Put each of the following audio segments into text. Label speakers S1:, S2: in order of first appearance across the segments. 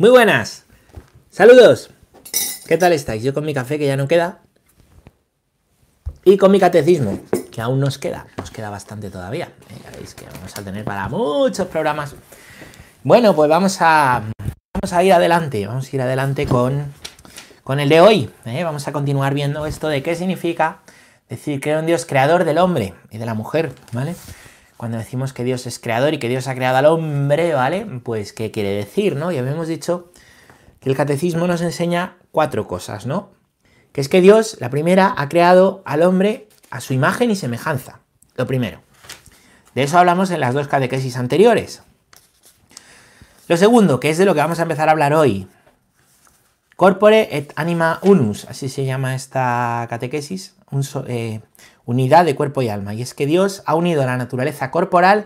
S1: Muy buenas. Saludos. ¿Qué tal estáis? Yo con mi café que ya no queda. Y con mi catecismo, que aún nos queda. Nos queda bastante todavía. Eh, ya veis que vamos a tener para muchos programas. Bueno, pues vamos a, vamos a ir adelante. Vamos a ir adelante con, con el de hoy. ¿eh? Vamos a continuar viendo esto de qué significa decir era un Dios creador del hombre y de la mujer, ¿vale? Cuando decimos que Dios es creador y que Dios ha creado al hombre, ¿vale? Pues, ¿qué quiere decir, no? Ya habíamos dicho que el catecismo nos enseña cuatro cosas, ¿no? Que es que Dios, la primera, ha creado al hombre a su imagen y semejanza. Lo primero. De eso hablamos en las dos catequesis anteriores. Lo segundo, que es de lo que vamos a empezar a hablar hoy. Corpore et anima unus, así se llama esta catequesis, un, eh, unidad de cuerpo y alma. Y es que Dios ha unido la naturaleza corporal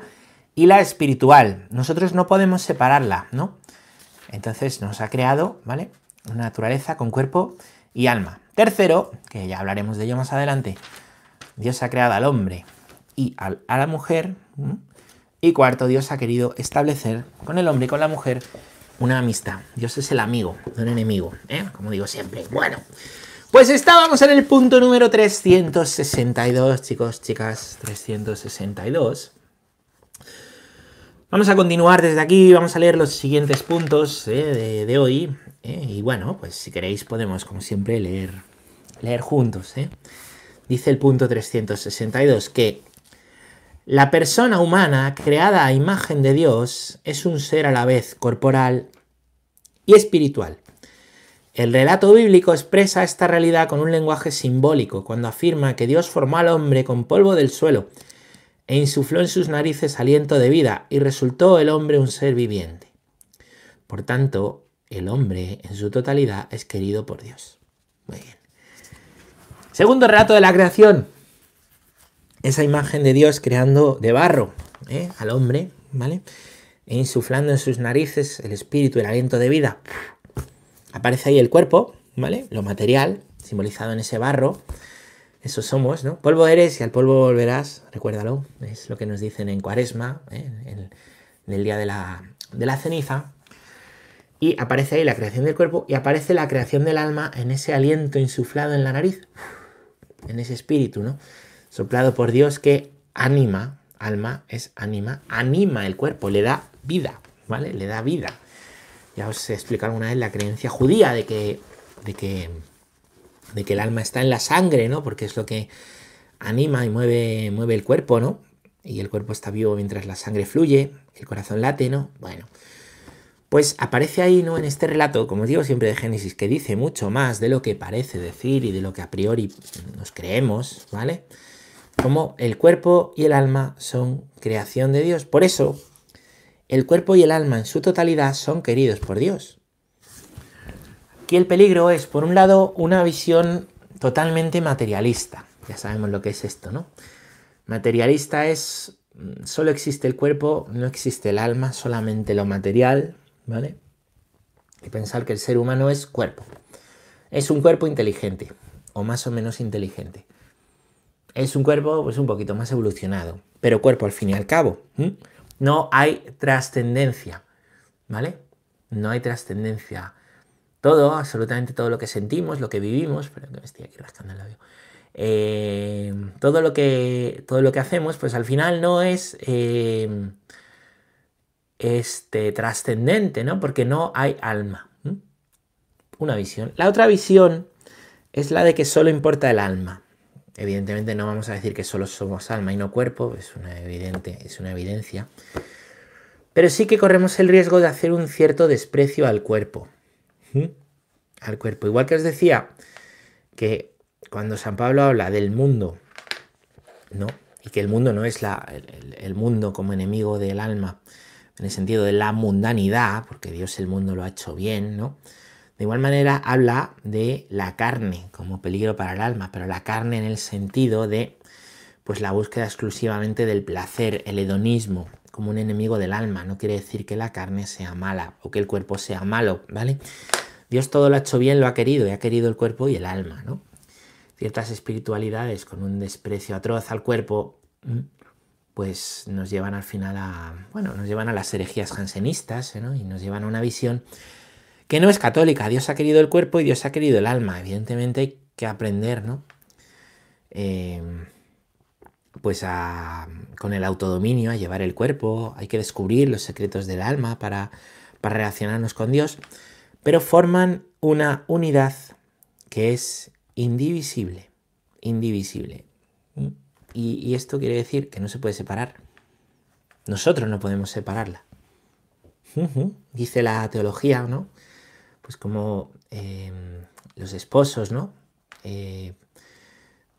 S1: y la espiritual. Nosotros no podemos separarla, ¿no? Entonces nos ha creado, ¿vale? Una naturaleza con cuerpo y alma. Tercero, que ya hablaremos de ello más adelante, Dios ha creado al hombre y a la mujer. Y cuarto, Dios ha querido establecer con el hombre y con la mujer una amistad. Dios es el amigo, no el enemigo, ¿eh? como digo siempre. Bueno, pues estábamos en el punto número 362, chicos, chicas, 362. Vamos a continuar desde aquí, vamos a leer los siguientes puntos eh, de, hoy. Eh, y bueno, pues si queréis podemos, como siempre, leer, leer juntos. Eh. Dice el punto 362 que la persona humana, creada a imagen de Dios, es un ser a la vez corporal y espiritual. El relato bíblico expresa esta realidad con un lenguaje simbólico cuando afirma que Dios formó al hombre con polvo del suelo e insufló en sus narices aliento de vida y resultó el hombre un ser viviente. Por tanto, el hombre en su totalidad es querido por Dios. Muy bien. Segundo relato de la creación. Esa imagen de Dios creando de barro ¿eh? al hombre, ¿vale? E insuflando en sus narices el espíritu, el aliento de vida aparece ahí el cuerpo, ¿vale? Lo material, simbolizado en ese barro. Eso somos, ¿no? Polvo eres y al polvo volverás, recuérdalo, es lo que nos dicen en Cuaresma, ¿eh? en, el día de la, de la ceniza. Y aparece ahí la creación del cuerpo y aparece la creación del alma en ese aliento insuflado en la nariz, en ese espíritu, ¿no? Soplado por Dios que anima, alma es anima, anima el cuerpo, le da vida, ¿vale? Le da vida. Ya os he explicado alguna vez la creencia judía de que, de que, de que el alma está en la sangre, ¿no? Porque es lo que anima y mueve, mueve el cuerpo, ¿no? Y el cuerpo está vivo mientras la sangre fluye, el corazón late, ¿no? Bueno, pues aparece ahí, ¿no? En este relato, como os digo siempre de Génesis, que dice mucho más de lo que parece decir y de lo que a priori nos creemos, ¿vale? Como el cuerpo y el alma son creación de Dios. Por eso, el cuerpo y el alma en su totalidad son queridos por Dios. Aquí el peligro es, por un lado, una visión totalmente materialista. Ya sabemos lo que es esto, ¿no? Materialista es, mm, solo existe el cuerpo, no existe el alma, solamente lo material, ¿vale? Y pensar que el ser humano es cuerpo. Es un cuerpo inteligente, o más o menos inteligente. Es un cuerpo, pues un poquito más evolucionado, pero cuerpo al fin y al cabo no hay trascendencia, ¿vale? No hay trascendencia. Todo, absolutamente todo lo que sentimos, lo que vivimos, pero que me estoy aquí rascando el labio. Eh, todo, lo que, todo lo que hacemos, pues al final no es eh, este, trascendente, ¿no? Porque no hay alma. Una visión. La otra visión es la de que solo importa el alma. Evidentemente no vamos a decir que solo somos alma y no cuerpo, es una, evidente, es una evidencia. Pero sí que corremos el riesgo de hacer un cierto desprecio al cuerpo. ¿Mm? Al cuerpo. Igual que os decía que cuando San Pablo habla del mundo, ¿no? Y que el mundo no es la, el, mundo como enemigo del alma, en el sentido de la mundanidad, porque Dios el mundo lo ha hecho bien, ¿no? De igual manera habla de la carne como peligro para el alma, pero la carne en el sentido de pues la búsqueda exclusivamente del placer, el hedonismo, como un enemigo del alma. No quiere decir que la carne sea mala o que el cuerpo sea malo, ¿vale? Dios todo lo ha hecho bien, lo ha querido, y ha querido el cuerpo y el alma, ¿no? Ciertas espiritualidades con un desprecio atroz al cuerpo, pues nos llevan al final a, bueno, nos llevan a las herejías jansenistas, ¿no? Y nos llevan a una visión que no es católica. Dios ha querido el cuerpo y Dios ha querido el alma. Evidentemente hay que aprender, ¿no? Eh, pues a, con el autodominio, a llevar el cuerpo, hay que descubrir los secretos del alma para, para relacionarnos con Dios, pero forman una unidad que es indivisible, indivisible. Y, esto quiere decir que no se puede separar. Nosotros no podemos separarla. Dice la teología, ¿no? Pues como em, los esposos, ¿no? Eh,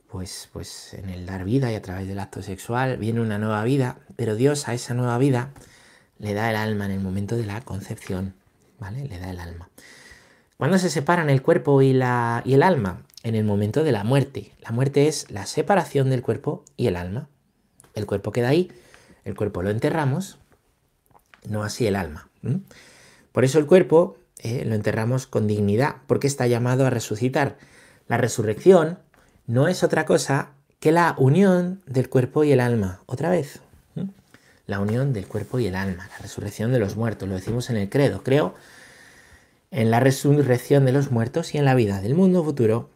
S1: pues, pues en el dar vida y a través del acto sexual viene una nueva vida, pero Dios a esa nueva vida le da el alma en el momento de la concepción, ¿vale? Le da el alma. ¿Cuándo se separan el cuerpo y, la, y el alma? En el momento de la muerte. La muerte es la separación del cuerpo y el alma. El cuerpo queda ahí, el cuerpo lo enterramos, no así el alma. Por eso el cuerpo eh, lo enterramos con dignidad, porque está llamado a resucitar. La resurrección no es otra cosa que la unión del cuerpo y el alma. Otra vez, la unión del cuerpo y el alma, la resurrección de los muertos, lo decimos en el credo. Creo en la resurrección de los muertos y en la vida del mundo futuro.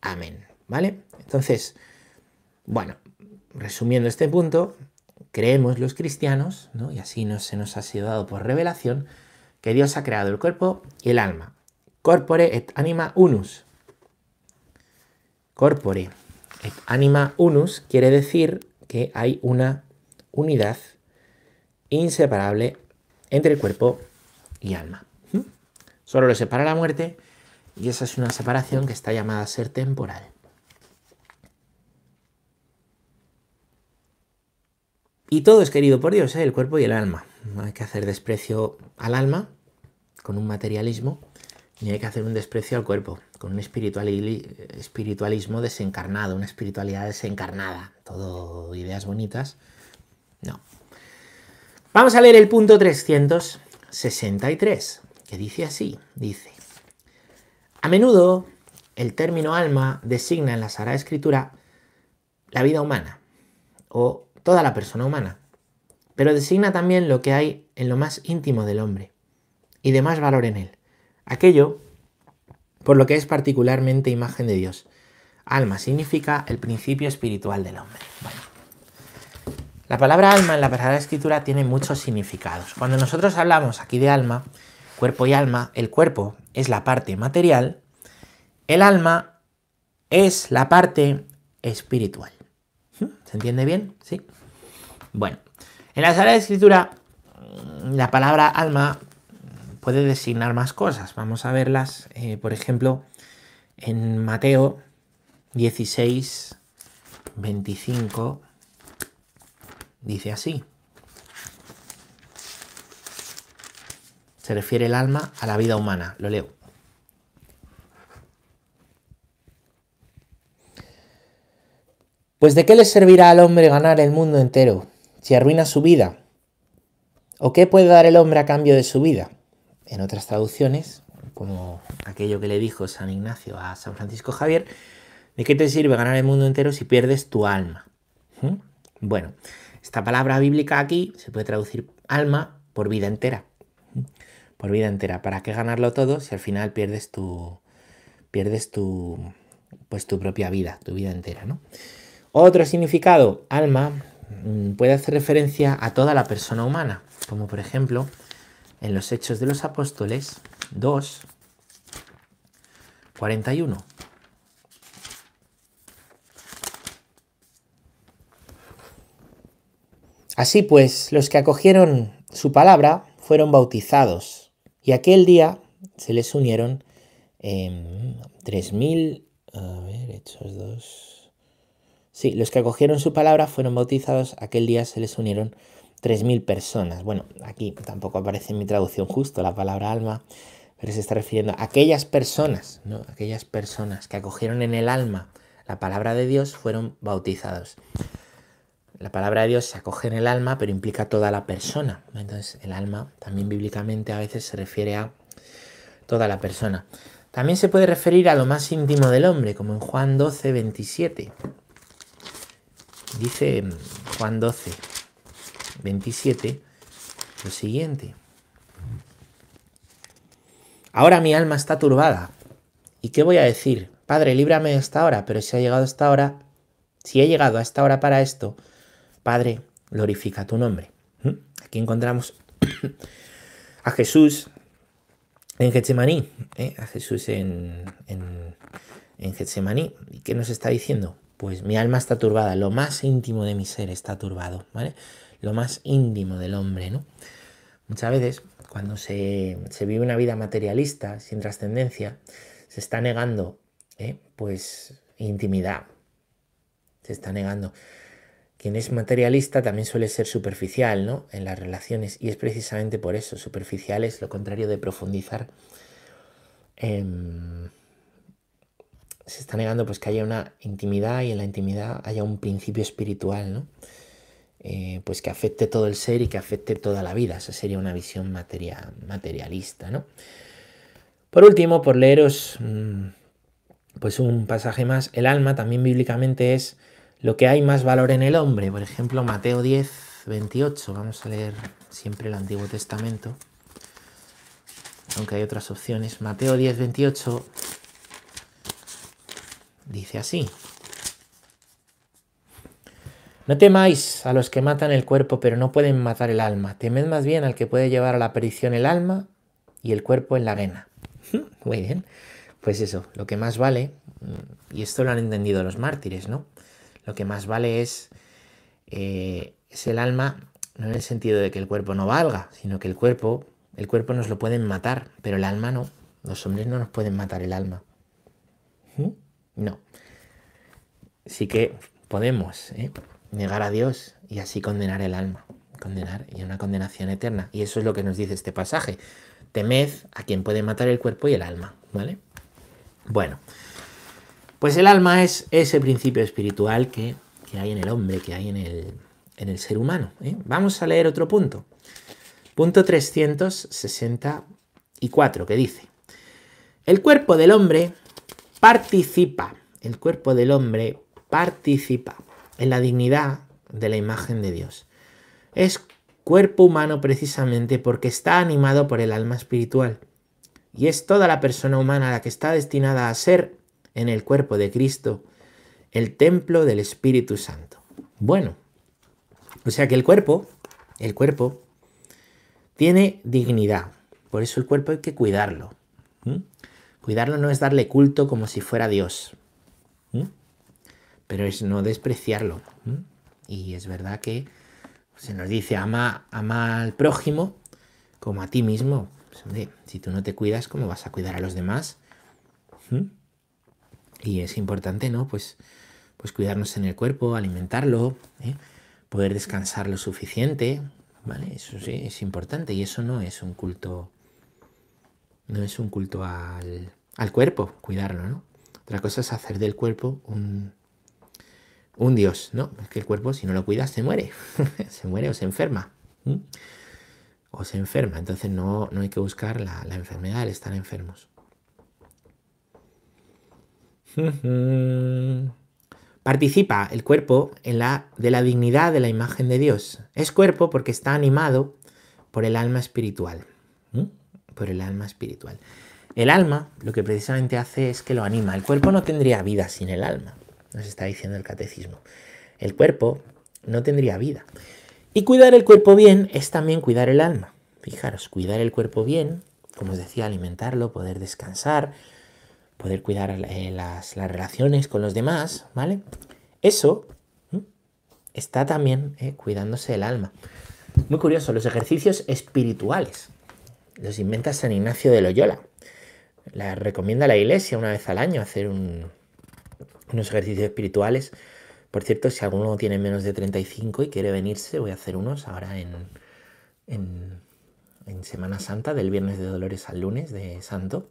S1: Amén. ¿Vale? Entonces, bueno, resumiendo este punto, creemos los cristianos, ¿no? y así se nos ha sido dado por revelación, que Dios ha creado el cuerpo y el alma. Corpore et anima unus corpore et anima unus quiere decir que hay una unidad inseparable entre el cuerpo y alma. ¿Mm? Solo lo separa la muerte y esa es una separación que está llamada a ser temporal. Y todo es querido por Dios, ¿eh? el cuerpo y el alma. No hay que hacer desprecio al alma con un materialismo, ni hay que hacer un desprecio al cuerpo con un espiritualismo desencarnado, una espiritualidad desencarnada, todo ideas bonitas. No. Vamos a leer el punto 363, que dice así, dice, a menudo el término alma designa en la Sagrada Escritura la vida humana o toda la persona humana, pero designa también lo que hay en lo más íntimo del hombre y de más valor en él, aquello por lo que es particularmente imagen de Dios. Alma significa el principio espiritual del hombre. La palabra alma en la Sagrada Escritura tiene muchos significados. Cuando nosotros hablamos aquí de alma, cuerpo y alma, el cuerpo es la parte material, el alma es la parte espiritual. ¿Mm? ¿Se entiende bien? Sí. Bueno, en la Sagrada Escritura, la palabra alma puede designar más cosas. Vamos a verlas, eh, por ejemplo, en Mateo 16, 25, dice así. Se refiere el alma a la vida humana. Lo leo. Pues de qué le servirá al hombre ganar el mundo entero si arruina su vida? ¿O qué puede dar el hombre a cambio de su vida? en otras traducciones, como aquello que le dijo San Ignacio a San Francisco Javier, ¿de qué te sirve ganar el mundo entero si pierdes tu alma? ¿Mm? Bueno, esta palabra bíblica aquí se puede traducir alma por vida entera. ¿Mm? Por vida entera. ¿Para qué ganarlo todo si al final pierdes tu pierdes tu pues tu propia vida, tu vida entera, ¿no? Otro significado, alma, mm, puede hacer referencia a toda la persona humana, como por ejemplo en los Hechos de los Apóstoles 2, 41. Así pues, los que acogieron su palabra fueron bautizados y aquel día se les unieron eh, 3.000, a ver, Hechos 2. Sí, los que acogieron su palabra fueron bautizados, aquel día se les unieron 3.000 personas. Bueno, aquí tampoco aparece en mi traducción justo la palabra alma, pero se está refiriendo a aquellas personas, ¿no? Aquellas personas que acogieron en el alma la palabra de Dios fueron bautizados. La palabra de Dios se acoge en el alma, pero implica toda la persona. Entonces, el alma también bíblicamente a veces se refiere a toda la persona. También se puede referir a lo más íntimo del hombre, como en Juan 12, 27. Dice Juan 12, 27 lo siguiente. Ahora mi alma está turbada. ¿Y qué voy a decir? Padre, líbrame de esta hora, pero si ha llegado esta hora, si he llegado a esta hora para esto, Padre, glorifica tu nombre. ¿Mm? Aquí encontramos a Jesús en Getsemaní, ¿eh? a Jesús en, en, en Getsemaní. ¿Y qué nos está diciendo? Pues mi alma está turbada, lo más íntimo de mi ser está turbado, ¿vale? Lo más íntimo del hombre, ¿no? Muchas veces, cuando se, vive una vida materialista, sin trascendencia, se está negando, ¿eh? pues, intimidad. Se está negando. Quien es materialista también suele ser superficial, ¿no? En las relaciones. Y es precisamente por eso. Superficial es lo contrario de profundizar. Se está negando pues que haya una intimidad y en la intimidad haya un principio espiritual, ¿no? Eh, pues que afecte todo el ser y que afecte toda la vida. Esa sería una visión materialista, ¿no? Por último, por leeros mm, pues un pasaje más, el alma también bíblicamente es lo que hay más valor en el hombre. Por ejemplo, Mateo 10, 28. Vamos a leer siempre el Antiguo Testamento. Aunque hay otras opciones. Mateo 10, 28 dice así. No temáis a los que matan el cuerpo, pero no pueden matar el alma. Temed más bien al que puede llevar a la perdición el alma y el cuerpo en la arena. Muy bien. Pues eso, lo que más vale, y esto lo han entendido los mártires, ¿no? Lo que más vale es, eh, es el alma, no en el sentido de que el cuerpo no valga, sino que el cuerpo, el cuerpo nos lo pueden matar, pero el alma no. Los hombres no nos pueden matar el alma. No. Sí que podemos ¿eh? negar a Dios y así condenar el alma. Condenar y una condenación eterna. Y eso es lo que nos dice este pasaje. Temed a quien puede matar el cuerpo y el alma. ¿Vale? Bueno. Pues el alma es ese principio espiritual que, hay en el hombre, que hay en el, en el ser humano. ¿eh? Vamos a leer otro punto. Punto 364, que dice, el cuerpo del hombre participa, el cuerpo del hombre participa en la dignidad de la imagen de Dios. Es cuerpo humano precisamente porque está animado por el alma espiritual. Y es toda la persona humana la que está destinada a ser en el cuerpo de Cristo, el templo del Espíritu Santo. Bueno, o sea que el cuerpo, el cuerpo, tiene dignidad. Por eso el cuerpo hay que cuidarlo. Cuidarlo no es darle culto como si fuera Dios, pero es no despreciarlo. Y es verdad que se nos dice ama, al prójimo como a ti mismo. Pues, si tú no te cuidas, ¿cómo vas a cuidar a los demás? Y es importante, ¿no? Pues, pues cuidarnos en el cuerpo, alimentarlo, ¿eh? poder descansar lo suficiente, ¿vale? Eso sí es importante y eso no es un culto, no es un culto al, al cuerpo, cuidarlo, ¿no? Otra cosa es hacer del cuerpo un, un dios, ¿no? Es que el cuerpo, si no lo cuidas, se muere, se muere o se enferma. O se enferma, entonces no, no hay que buscar la, enfermedad, el estar enfermos. Participa el cuerpo en la, de la dignidad de la imagen de Dios. Es cuerpo porque está animado por el alma espiritual. Por el alma espiritual. El alma lo que precisamente hace es que lo anima. El cuerpo no tendría vida sin el alma, nos está diciendo el catecismo. El cuerpo no tendría vida. Y cuidar el cuerpo bien es también cuidar el alma. Fijaros, cuidar el cuerpo bien, como os decía, alimentarlo, poder descansar, poder cuidar eh, las, relaciones con los demás, ¿vale? Eso está también eh, cuidándose el alma. Muy curioso, los ejercicios espirituales los inventa San Ignacio de Loyola. La recomienda la iglesia una vez al año hacer unos ejercicios espirituales. Por cierto, si alguno tiene menos de 35 y quiere venirse, voy a hacer unos ahora en, en, en Semana Santa, del viernes de Dolores al lunes de Santo.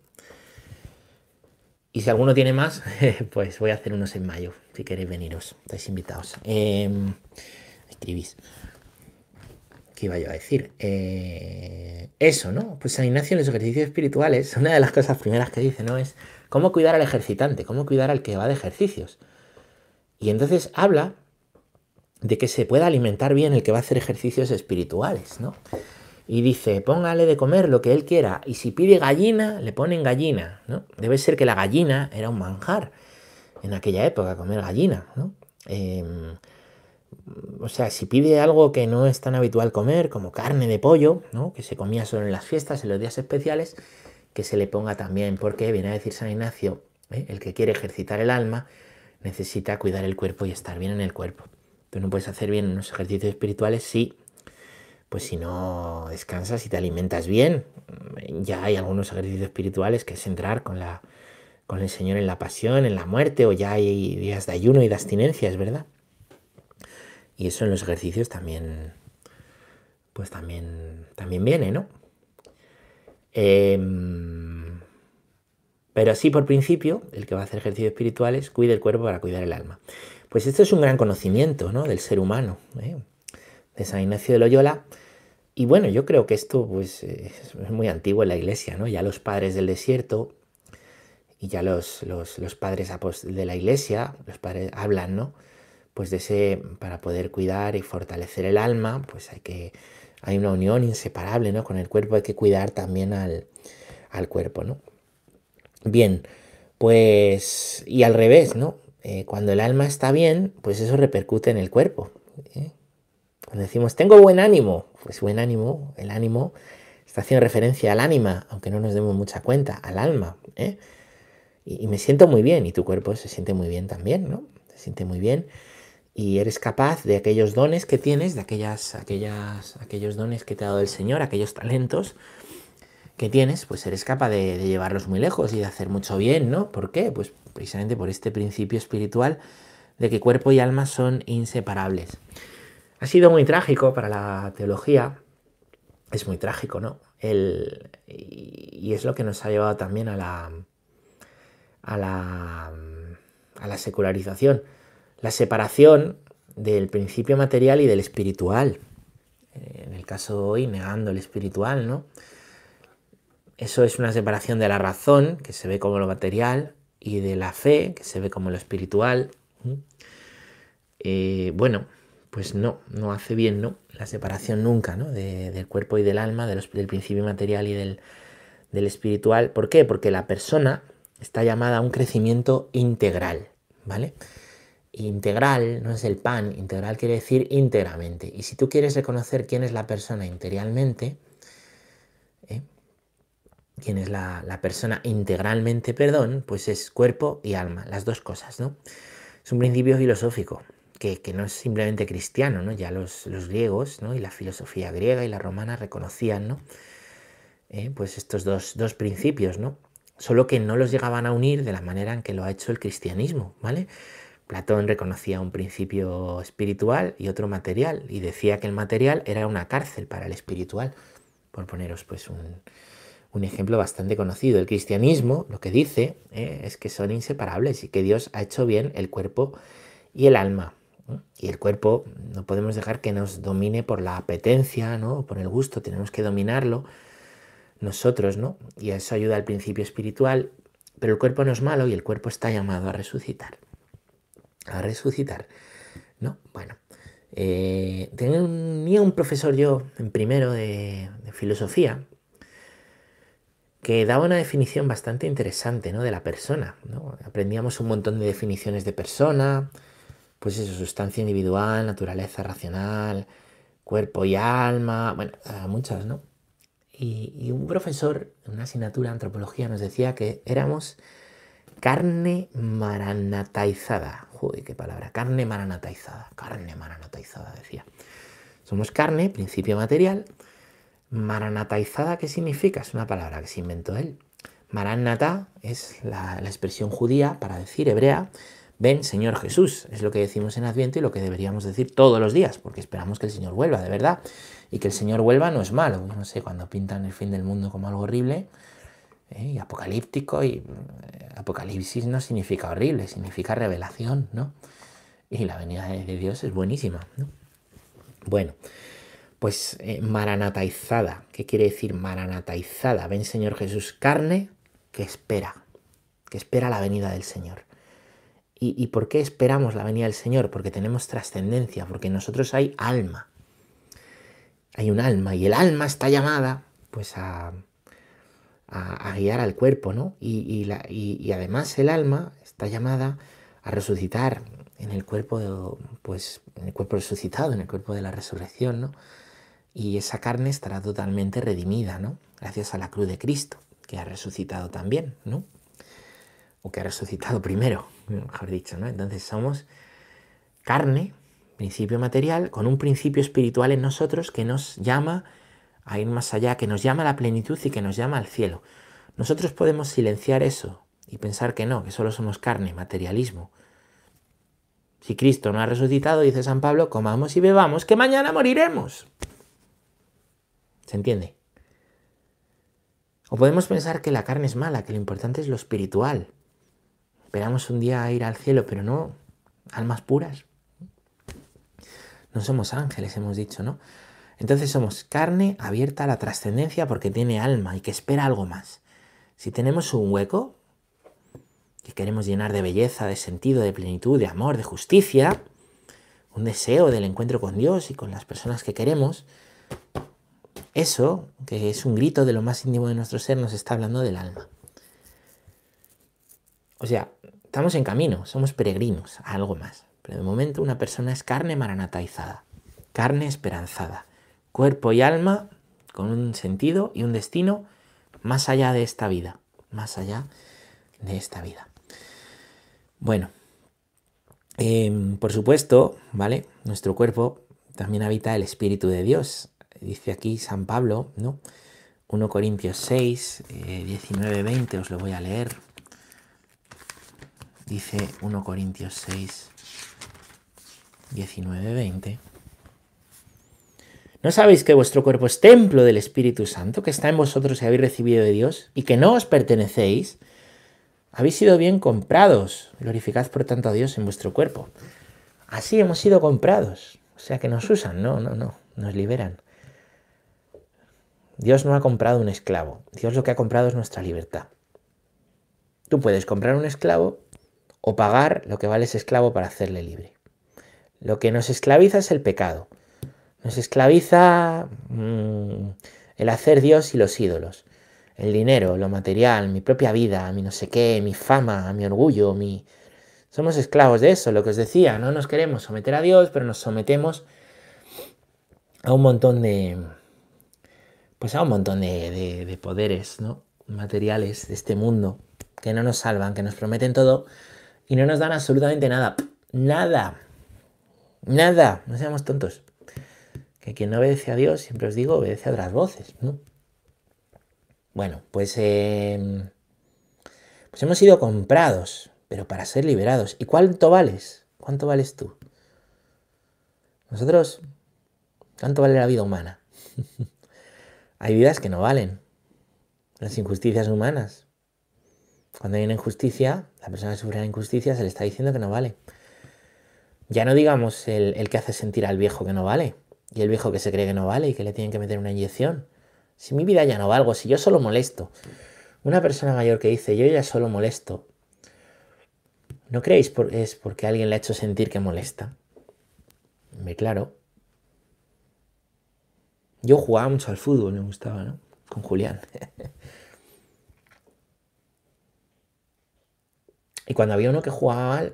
S1: Y si alguno tiene más, pues voy a hacer unos en mayo, si queréis veniros, estáis invitados. Em, escribís. ¿Qué iba yo a decir? Eh, eso, ¿no? Pues San Ignacio en los ejercicios espirituales, una de las cosas primeras que dice, ¿no? Es cómo cuidar al ejercitante, cómo cuidar al que va de ejercicios. Y entonces habla de que se pueda alimentar bien el que va a hacer ejercicios espirituales, ¿no? y dice, póngale de comer lo que él quiera, y si pide gallina, le ponen gallina, ¿no? Debe ser que la gallina era un manjar en aquella época, comer gallina, ¿no? Em, o sea, si pide algo que no es tan habitual comer, como carne de pollo, ¿no? que se comía solo en las fiestas, en los días especiales, que se le ponga también, porque viene a decir San Ignacio, ¿eh? el que quiere ejercitar el alma necesita cuidar el cuerpo y estar bien en el cuerpo. Tú no puedes hacer bien unos ejercicios espirituales si, pues si no descansas y te alimentas bien. Ya hay algunos ejercicios espirituales que es entrar con, la, con el Señor en la pasión, en la muerte, o ya hay días de ayuno y de abstinencia, es verdad. Y eso en los ejercicios también, pues también, también viene, ¿no? Em, pero sí, por principio, el que va a hacer ejercicios espirituales cuide el cuerpo para cuidar el alma. Pues esto es un gran conocimiento, ¿no? Del ser humano, ¿eh? de San Ignacio de Loyola. Y bueno, yo creo que esto pues, es muy antiguo en la iglesia, ¿no? Ya los padres del desierto y ya los, los, los padres de la iglesia, los padres hablan, ¿no? Pues de ese, para poder cuidar y fortalecer el alma, pues hay que, hay una unión inseparable, ¿no? Con el cuerpo hay que cuidar también al, cuerpo, ¿no? Bien, pues, y al revés, ¿no? Eh, cuando el alma está bien, pues eso repercute en el cuerpo. ¿eh? Cuando decimos, tengo buen ánimo, pues buen ánimo, el ánimo está haciendo referencia al ánima, aunque no nos demos mucha cuenta, al alma. ¿eh? Y, y, me siento muy bien, y tu cuerpo se siente muy bien también, ¿no? Se siente muy bien y eres capaz de aquellos dones que tienes, de aquellas, aquellas, aquellos dones que te ha dado el Señor, aquellos talentos que tienes, pues eres capaz de, llevarlos muy lejos y de hacer mucho bien, ¿no? ¿Por qué? Pues precisamente por este principio espiritual de que cuerpo y alma son inseparables. Ha sido muy trágico para la teología, es muy trágico, ¿no? El, y es lo que nos ha llevado también a la, a la, a la secularización la separación del principio material y del espiritual. Eh, en el caso de hoy, negando el espiritual, ¿no? Eso es una separación de la razón, que se ve como lo material, y de la fe, que se ve como lo espiritual. Eh, bueno, pues no, no hace bien, ¿no? La separación nunca, ¿no? del cuerpo y del alma, del principio material y del, del espiritual. ¿Por qué? Porque la persona está llamada a un crecimiento integral, ¿vale? Integral no es el pan, integral quiere decir íntegramente. Y si tú quieres reconocer quién es la persona interiormente, ¿eh? quién es la, persona integralmente, perdón, pues es cuerpo y alma, las dos cosas, ¿no? Es un principio filosófico que, no es simplemente cristiano, ¿no? Ya los, griegos, ¿no? Y la filosofía griega y la romana reconocían, ¿no? ¿Eh? Pues estos dos, dos principios, ¿no? Solo que no los llegaban a unir de la manera en que lo ha hecho el cristianismo, ¿vale? Platón reconocía un principio espiritual y otro material y decía que el material era una cárcel para el espiritual, por poneros pues un, ejemplo bastante conocido. El cristianismo lo que dice eh, es que son inseparables y que Dios ha hecho bien el cuerpo y el alma. Y el cuerpo no podemos dejar que nos domine por la apetencia, ¿no? por el gusto, tenemos que dominarlo nosotros, ¿no? Y eso ayuda al principio espiritual, pero el cuerpo no es malo y el cuerpo está llamado a resucitar a resucitar. ¿No? Bueno, eh, tenía un profesor yo en primero de, filosofía que daba una definición bastante interesante ¿no? de la persona. Aprendíamos un montón de definiciones de persona, pues eso, sustancia individual, naturaleza racional, cuerpo y alma, bueno, muchas, ¿no? Y, y un profesor en una asignatura de antropología nos decía que éramos carne maranataizada. Joder, qué palabra. Carne maranataizada. Carne maranataizada, decía. Somos carne, principio material. Maranataizada, ¿qué significa? Es una palabra que se inventó él. Maranata es la, expresión judía para decir hebrea, ven Señor Jesús. Es lo que decimos en Adviento y lo que deberíamos decir todos los días, porque esperamos que el Señor vuelva, de verdad. Y que el Señor vuelva no es malo. No sé, cuando pintan el fin del mundo como algo horrible, ¿eh? y apocalíptico y eh, apocalipsis no significa horrible, significa revelación, ¿no? Y la venida de, Dios es buenísima, ¿no? Bueno, pues eh, maranataizada, ¿qué quiere decir maranataizada? Ven Señor Jesús, carne que espera, que espera la venida del Señor. ¿Y, ¿Y por qué esperamos la venida del Señor? Porque tenemos trascendencia, porque en nosotros hay alma. hay un alma y el alma está llamada pues a, a, guiar al cuerpo, ¿no? Y, la, y, además el alma está llamada a resucitar en el cuerpo, pues, en el cuerpo resucitado, en el cuerpo de la resurrección, ¿no? Y esa carne estará totalmente redimida, ¿no? Gracias a la cruz de Cristo, que ha resucitado también, ¿no? O que ha resucitado primero, mejor dicho, ¿no? Entonces somos carne, principio material, con un principio espiritual en nosotros que nos llama a ir más allá, que nos llama a la plenitud y que nos llama al cielo. Nosotros podemos silenciar eso y pensar que no, que solo somos carne, materialismo. Si Cristo no ha resucitado, dice San Pablo, comamos y bebamos, que mañana moriremos. ¿Se entiende? O podemos pensar que la carne es mala, que lo importante es lo espiritual. Esperamos un día ir al cielo, pero no almas puras. No somos ángeles, hemos dicho, ¿no? Entonces somos carne abierta a la trascendencia porque tiene alma y que espera algo más. Si tenemos un hueco que queremos llenar de belleza, de sentido, de plenitud, de amor, de justicia, un deseo del encuentro con Dios y con las personas que queremos, eso, que es un grito de lo más íntimo de nuestro ser, nos está hablando del alma. O sea, estamos en camino, somos peregrinos a algo más. Pero de momento una persona es carne maranataizada, carne esperanzada cuerpo y alma con un sentido y un destino más allá de esta vida, más allá de esta vida. Bueno, em, por supuesto, ¿vale? Nuestro cuerpo también habita el Espíritu de Dios. Dice aquí San Pablo, ¿no? 1 Corintios 6, 19, 20, os lo voy a leer. Dice 1 Corintios 6, 19, 20. ¿No sabéis que vuestro cuerpo es templo del Espíritu Santo, que está en vosotros y habéis recibido de Dios, y que no os pertenecéis? Habéis sido bien comprados. Glorificad por tanto a Dios en vuestro cuerpo. Así hemos sido comprados. O sea que nos usan, no, no, no, nos liberan. Dios no ha comprado un esclavo. Dios lo que ha comprado es nuestra libertad. Tú puedes comprar un esclavo o pagar lo que vale ese esclavo para hacerle libre. Lo que nos esclaviza es el pecado. Nos esclaviza mm, el hacer Dios y los ídolos. El dinero, lo material, mi propia vida, mi no sé qué, mi fama, mi orgullo, mi... Somos esclavos de eso, lo que os decía, no nos queremos someter a Dios, pero nos sometemos a un montón de... Pues a un montón de, de poderes, ¿no? Materiales de este mundo que no nos salvan, que nos prometen todo y no nos dan absolutamente nada. Nada. Nada. No seamos tontos que quien no obedece a Dios, siempre os digo, obedece a otras voces, ¿no? Bueno, pues, em, pues hemos sido comprados, pero para ser liberados. ¿Y cuánto vales? ¿Cuánto vales tú? Nosotros, ¿cuánto vale la vida humana? Hay vidas que no valen. Las injusticias humanas. Cuando hay una injusticia, la persona que sufre la injusticia se le está diciendo que no vale. Ya no digamos el que hace sentir al viejo que no vale. Y el viejo que se cree que no vale y que le tienen que meter una inyección. Si mi vida ya no valgo, si yo solo molesto. Una persona mayor que dice, yo ya solo molesto. ¿No creéis por, es porque alguien le ha hecho sentir que molesta? Me claro. Yo jugaba mucho al fútbol, me gustaba, ¿no? Con Julián. y cuando había uno que jugaba mal,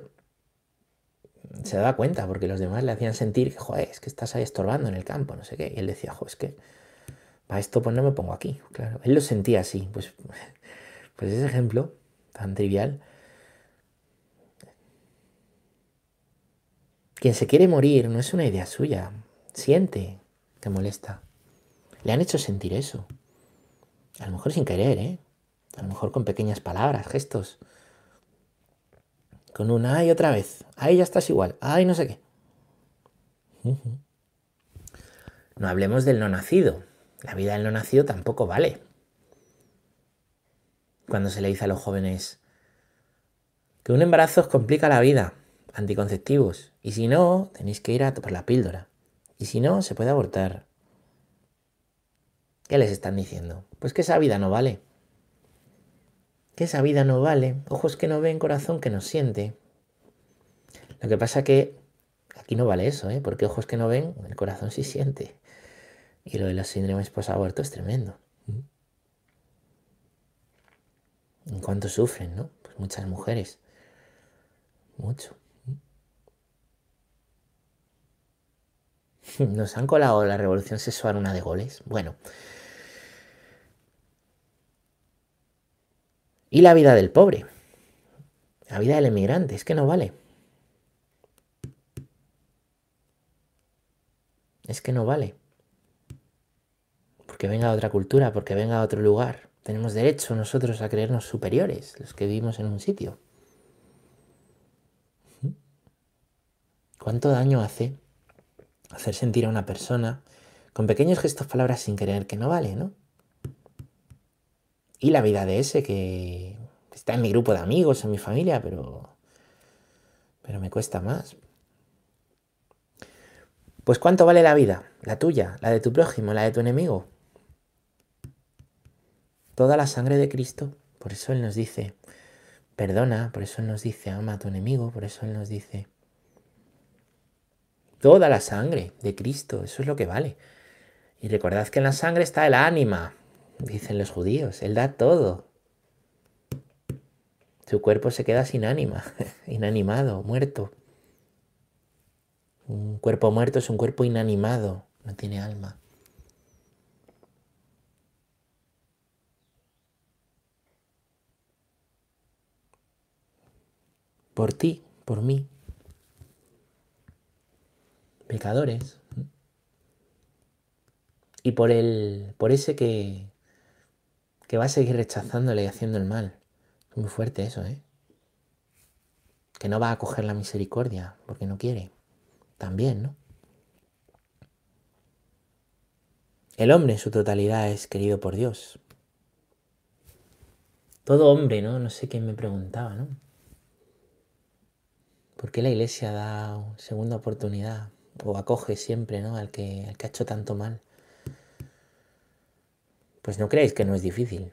S1: se daba cuenta porque los demás le hacían sentir que, joder, es que estás ahí estorbando en el campo, no sé qué. Y él decía, joder, es que para esto pues no me pongo aquí. Claro, él lo sentía así. Pues, pues ese ejemplo tan trivial. Quien se quiere morir no es una idea suya. Siente que molesta. Le han hecho sentir eso. A lo mejor sin querer, ¿eh? A lo mejor con pequeñas palabras, gestos. Con una y otra vez. Ahí ya estás igual. Ay, no sé qué. No hablemos del no nacido. La vida del no nacido tampoco vale. Cuando se le dice a los jóvenes que un embarazo os complica la vida, anticonceptivos. Y si no, tenéis que ir a por la píldora. Y si no, se puede abortar. ¿Qué les están diciendo? Pues que esa vida no vale que esa vida no vale, ojos que no ven, corazón que no siente. Lo que pasa que aquí no vale eso, ¿eh? porque ojos que no ven, el corazón sí siente. Y lo de los síndromes post-aborto es tremendo. ¿En cuánto sufren, no? Pues muchas mujeres. Mucho. Nos han colado la revolución sexual una de goles. Bueno. Y la vida del pobre. La vida del emigrante. Es que no vale. Es que no vale. Porque venga a otra cultura, porque venga a otro lugar. Tenemos derecho nosotros a creernos superiores, los que vivimos en un sitio. ¿Cuánto daño hace hacer sentir a una persona con pequeños gestos, palabras sin querer que no vale, ¿no? Y la vida de ese que está en mi grupo de amigos, en mi familia, pero pero me cuesta más. Pues ¿cuánto vale la vida? La tuya, la de tu prójimo, la de tu enemigo. Toda la sangre de Cristo, por eso Él nos dice, perdona, por eso Él nos dice, ama a tu enemigo, por eso Él nos dice, toda la sangre de Cristo, eso es lo que vale. Y recordad que en la sangre está el ánima, dicen los judíos, Él da todo. Su cuerpo se queda sin ánima, inanimado, muerto. Un cuerpo muerto es un cuerpo inanimado, no tiene alma. Por ti, por mí, pecadores. Y por el. por ese que. Que va a seguir rechazándole y haciendo el mal. Es muy fuerte eso, ¿eh? Que no va a coger la misericordia porque no quiere. También, ¿no? El hombre en su totalidad es querido por Dios. Todo hombre, ¿no? No sé quién me preguntaba, ¿no? ¿Por qué la iglesia da segunda oportunidad? o acoge siempre ¿no? al, que, al que ha hecho tanto mal. Pues no creáis que no es difícil.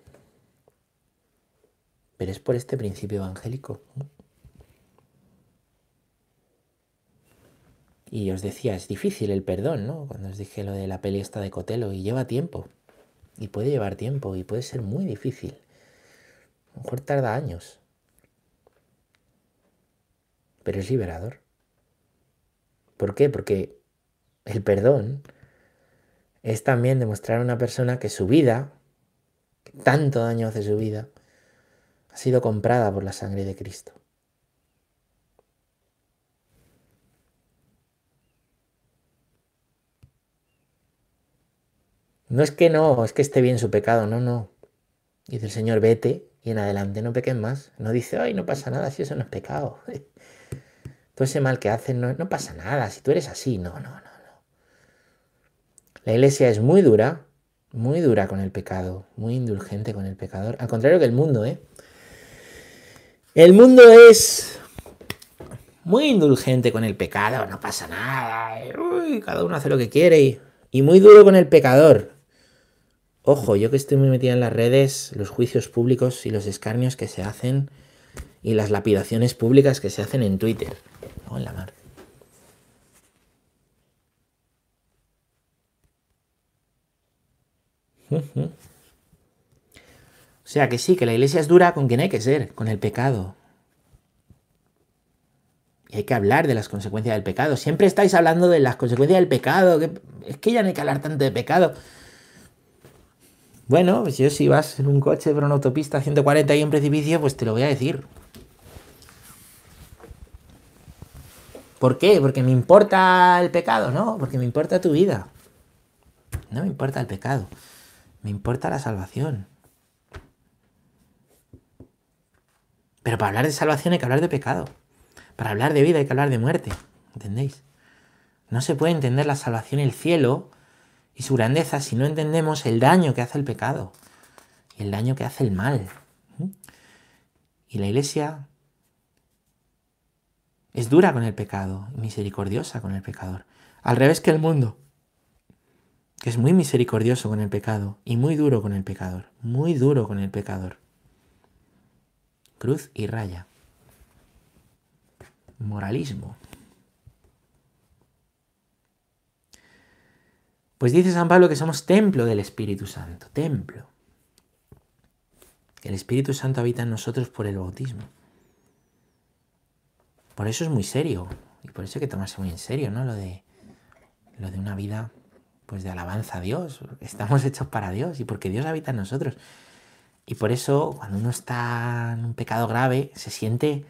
S1: Pero es por este principio evangélico. Y os decía, es difícil el perdón, ¿no? Cuando os dije lo de la peli esta de Cotelo, y lleva tiempo. Y puede llevar tiempo, y puede ser muy difícil. A lo mejor tarda años. Pero es liberador. ¿Por qué? Porque el perdón es también demostrar a una persona que su vida, que tanto daño hace su vida, ha sido comprada por la sangre de Cristo. No es que no, es que esté bien su pecado, no, no. Dice el Señor, vete y en adelante no pequen más. No dice, ay, no pasa nada si eso no es pecado. todo ese mal que hacen, no, pasa nada, si tú eres así, no, no, no, no. La iglesia es muy dura, muy dura con el pecado, muy indulgente con el pecador, al contrario que el mundo, ¿eh? El mundo es muy indulgente con el pecado, no pasa nada, uy, cada uno hace lo que quiere y, y muy duro con el pecador. Ojo, yo que estoy muy metida en las redes, los juicios públicos y los escarnios que se hacen y las lapidaciones públicas que se hacen en Twitter. No, en la mar. O sea que sí, que la iglesia es dura con quien hay que ser, con el pecado. Y hay que hablar de las consecuencias del pecado. Siempre estáis hablando de las consecuencias del pecado. es que ya no hay que hablar tanto de pecado. Bueno, pues yo si vas en un coche por una autopista a 140 y un precipicio, pues te lo voy a decir. ¿Por qué? Porque me importa el pecado, no, porque me importa tu vida. No me importa el pecado, me importa la salvación. Pero para hablar de salvación hay que hablar de pecado. Para hablar de vida hay que hablar de muerte. ¿Entendéis? No se puede entender la salvación y el cielo y su grandeza si no entendemos el daño que hace el pecado y el daño que hace el mal. Y la iglesia es dura con el pecado, misericordiosa con el pecador. Al revés que el mundo, es muy misericordioso con el pecado y muy duro con el pecador, muy duro con el pecador. Cruz y raya. Moralismo. Pues dice San Pablo que somos templo del Espíritu Santo, templo. El Espíritu Santo habita en nosotros por el bautismo. Por eso es muy serio. Y por eso hay que tomarse muy en serio, ¿no? Lo de, lo de una vida pues de alabanza a Dios. Estamos hechos para Dios y porque Dios habita en nosotros. Y por eso, cuando uno está en un pecado grave, se siente.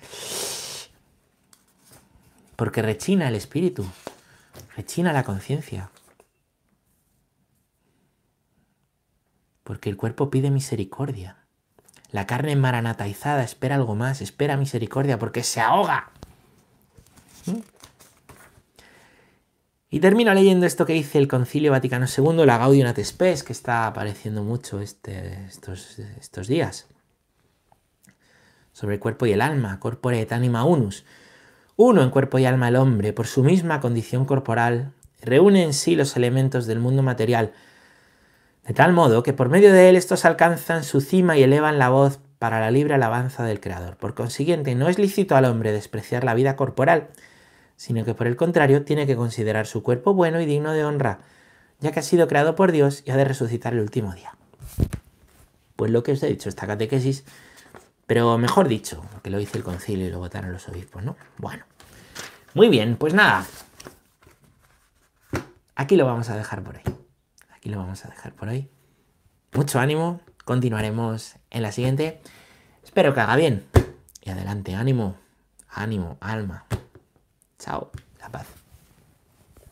S1: Porque rechina el espíritu, rechina la conciencia. Porque el cuerpo pide misericordia. La carne maranataizada espera algo más, espera misericordia porque se ahoga. ¿Mm? Y termino leyendo esto que dice el Concilio Vaticano II, la Gaudium et que está apareciendo mucho este, estos, estos, días. Sobre el cuerpo y el alma, corpore et anima unus. Uno en cuerpo y alma el hombre, por su misma condición corporal, reúne en sí los elementos del mundo material, de tal modo que por medio de él estos alcanzan su cima y elevan la voz para la libre alabanza del Creador. Por consiguiente, no es lícito al hombre despreciar la vida corporal, sino que por el contrario tiene que considerar su cuerpo bueno y digno de honra, ya que ha sido creado por Dios y ha de resucitar el último día. Pues lo que os he dicho, esta catequesis, pero mejor dicho, que lo dice el concilio y lo votaron los obispos, ¿no? Bueno, muy bien, pues nada, aquí lo vamos a dejar por ahí. Aquí lo vamos a dejar por hoy. Mucho ánimo, continuaremos en la siguiente. Espero que haga bien. Y adelante, ánimo, ánimo, alma. Ciao, Sabbath.